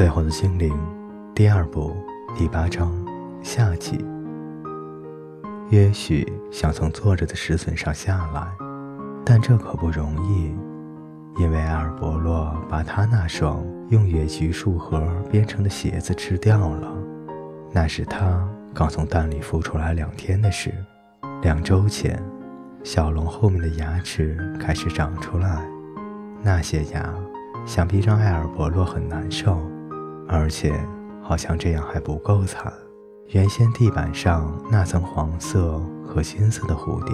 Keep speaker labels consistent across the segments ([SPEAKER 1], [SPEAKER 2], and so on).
[SPEAKER 1] 最后的精灵，第二部第八章下集。也许想从坐着的石笋上下来，但这可不容易，因为埃尔伯洛把他那双用野菊树核编成的鞋子吃掉了。那是他刚从蛋里孵出来两天的事。两周前，小龙后面的牙齿开始长出来，那些牙想必让埃尔伯洛很难受。而且，好像这样还不够惨。原先地板上那层黄色和金色的蝴蝶，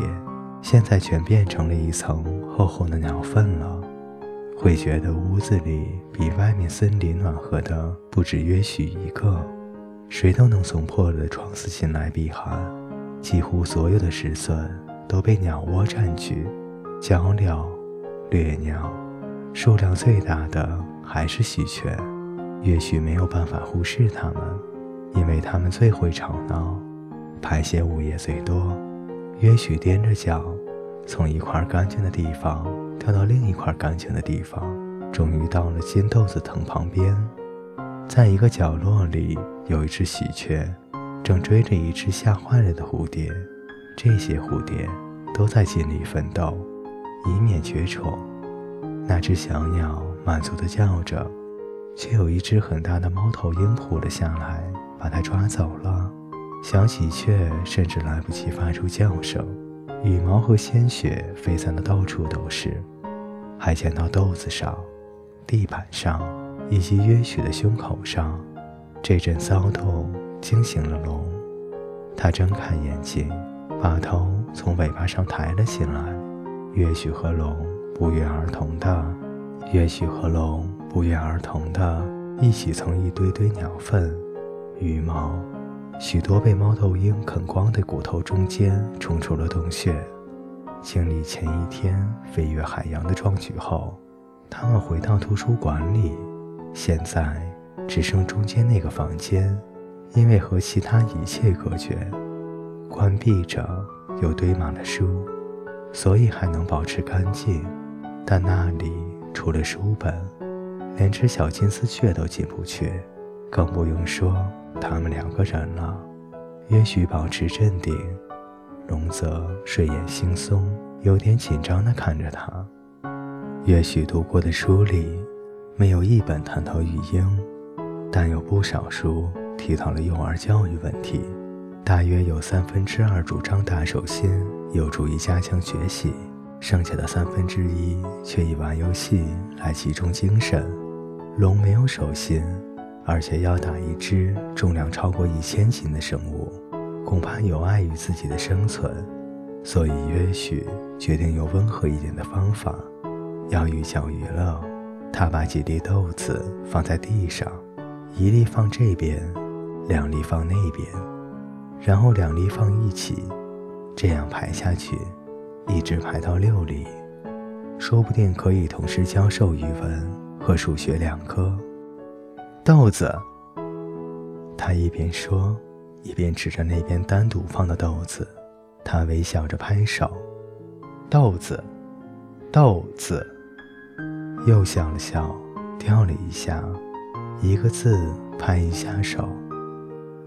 [SPEAKER 1] 现在全变成了一层厚厚的鸟粪了。会觉得屋子里比外面森林暖和的不止约许一个。谁都能从破了的窗子进来避寒。几乎所有的石笋都被鸟窝占据，鹪鸟、掠鸟，数量最大的还是喜鹊。也许没有办法忽视它们。因为它们最会吵闹，排泄物也最多。也许踮着脚，从一块干净的地方跳到另一块干净的地方，终于到了金豆子藤旁边。在一个角落里，有一只喜鹊，正追着一只吓坏了的蝴蝶。这些蝴蝶都在尽力奋斗，以免绝宠。那只小鸟满足地叫着，却有一只很大的猫头鹰扑了下来。把它抓走了，小喜鹊甚至来不及发出叫声，羽毛和鲜血飞散的到处都是，还溅到豆子上、地板上以及约许的胸口上。这阵骚动惊醒了龙，他睁开眼睛，把头从尾巴上抬了起来。约许和龙不约而同的，约许和龙不约而同的一起从一堆堆鸟粪。羽毛，许多被猫头鹰啃光的骨头中间冲出了洞穴。经历前一天飞越海洋的壮举后，他们回到图书馆里。现在只剩中间那个房间，因为和其他一切隔绝，关闭着，又堆满了书，所以还能保持干净。但那里除了书本，连只小金丝雀都进不去，更不用说。他们两个人了，也许保持镇定，龙泽睡眼惺忪，有点紧张地看着他。也许读过的书里没有一本谈到育婴，但有不少书提到了幼儿教育问题。大约有三分之二主张打手心有助于加强学习，剩下的三分之一却以玩游戏来集中精神。龙没有手心。而且要打一只重量超过一千斤的生物，恐怕有碍于自己的生存，所以约许决定用温和一点的方法，要寓教于乐。他把几粒豆子放在地上，一粒放这边，两粒放那边，然后两粒放一起，这样排下去，一直排到六粒，说不定可以同时教授语文和数学两科。豆子，他一边说，一边指着那边单独放的豆子。他微笑着拍手，豆子，豆子，又笑了笑，跳了一下，一个字拍一下手。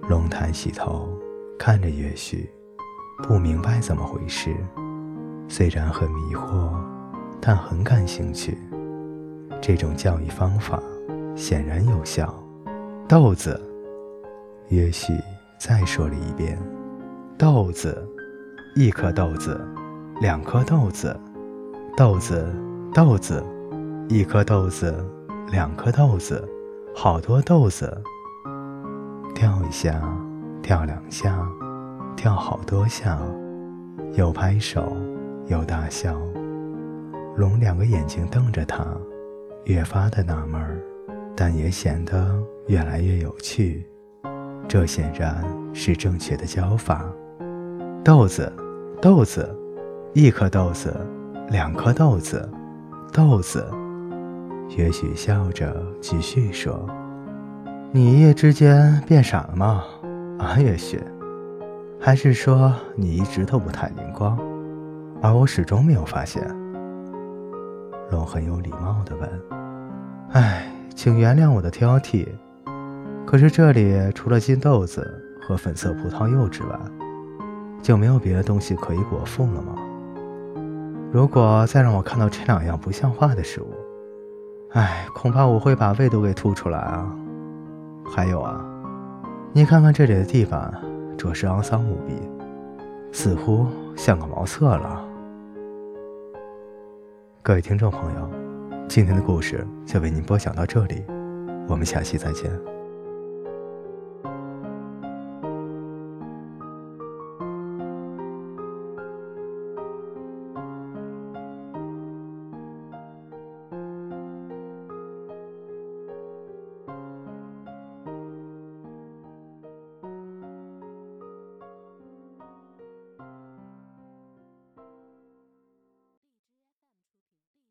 [SPEAKER 1] 龙抬起头看着月许，不明白怎么回事，虽然很迷惑，但很感兴趣。这种教育方法。显然有效。豆子，也许再说了一遍：豆子，一颗豆子，两颗豆子，豆子，豆子，一颗豆子，两颗豆子，好多豆子。跳一下，跳两下，跳好多下，又拍手，又大笑。龙两个眼睛瞪着他，越发的纳闷儿。但也显得越来越有趣，这显然是正确的教法。豆子，豆子，一颗豆子，两颗豆子，豆子。也许笑着继续说：“你一夜之间变傻了吗？啊，也许，还是说你一直都不太灵光，而我始终没有发现？”龙很有礼貌地问：“哎。”请原谅我的挑剔，可是这里除了金豆子和粉色葡萄柚之外，就没有别的东西可以果腹了吗？如果再让我看到这两样不像话的食物，哎，恐怕我会把胃都给吐出来啊！还有啊，你看看这里的地板，着实肮脏无比，似乎像个茅厕了。各位听众朋友，今天的故事就为您播讲到这里，我们下期再见。